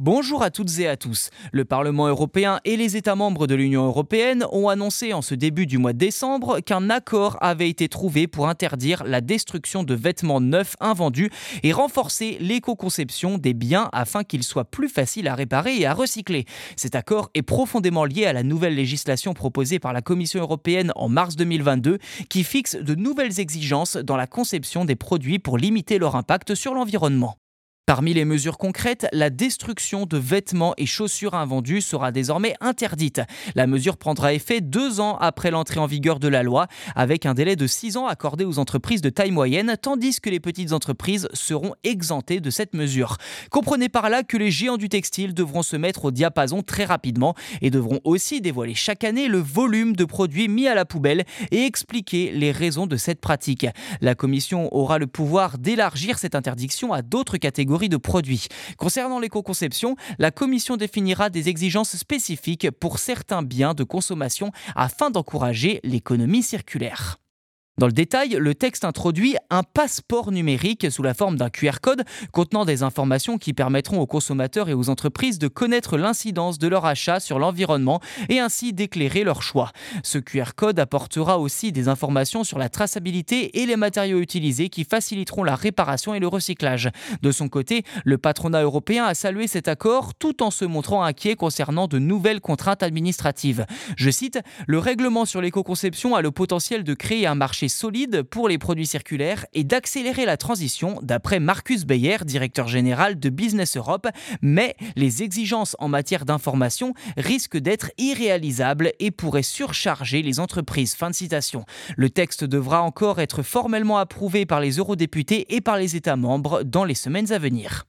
Bonjour à toutes et à tous. Le Parlement européen et les États membres de l'Union européenne ont annoncé en ce début du mois de décembre qu'un accord avait été trouvé pour interdire la destruction de vêtements neufs invendus et renforcer l'éco-conception des biens afin qu'ils soient plus faciles à réparer et à recycler. Cet accord est profondément lié à la nouvelle législation proposée par la Commission européenne en mars 2022 qui fixe de nouvelles exigences dans la conception des produits pour limiter leur impact sur l'environnement. Parmi les mesures concrètes, la destruction de vêtements et chaussures invendus sera désormais interdite. La mesure prendra effet deux ans après l'entrée en vigueur de la loi, avec un délai de six ans accordé aux entreprises de taille moyenne, tandis que les petites entreprises seront exemptées de cette mesure. Comprenez par là que les géants du textile devront se mettre au diapason très rapidement et devront aussi dévoiler chaque année le volume de produits mis à la poubelle et expliquer les raisons de cette pratique. La Commission aura le pouvoir d'élargir cette interdiction à d'autres catégories de produits. Concernant l'éco-conception, la Commission définira des exigences spécifiques pour certains biens de consommation afin d'encourager l'économie circulaire. Dans le détail, le texte introduit un passeport numérique sous la forme d'un QR code contenant des informations qui permettront aux consommateurs et aux entreprises de connaître l'incidence de leur achat sur l'environnement et ainsi d'éclairer leur choix. Ce QR code apportera aussi des informations sur la traçabilité et les matériaux utilisés qui faciliteront la réparation et le recyclage. De son côté, le patronat européen a salué cet accord tout en se montrant inquiet concernant de nouvelles contraintes administratives. Je cite, Le règlement sur l'éco-conception a le potentiel de créer un solide pour les produits circulaires et d'accélérer la transition, d'après Marcus Beyer, directeur général de Business Europe, mais les exigences en matière d'information risquent d'être irréalisables et pourraient surcharger les entreprises. Fin de citation. Le texte devra encore être formellement approuvé par les eurodéputés et par les États membres dans les semaines à venir.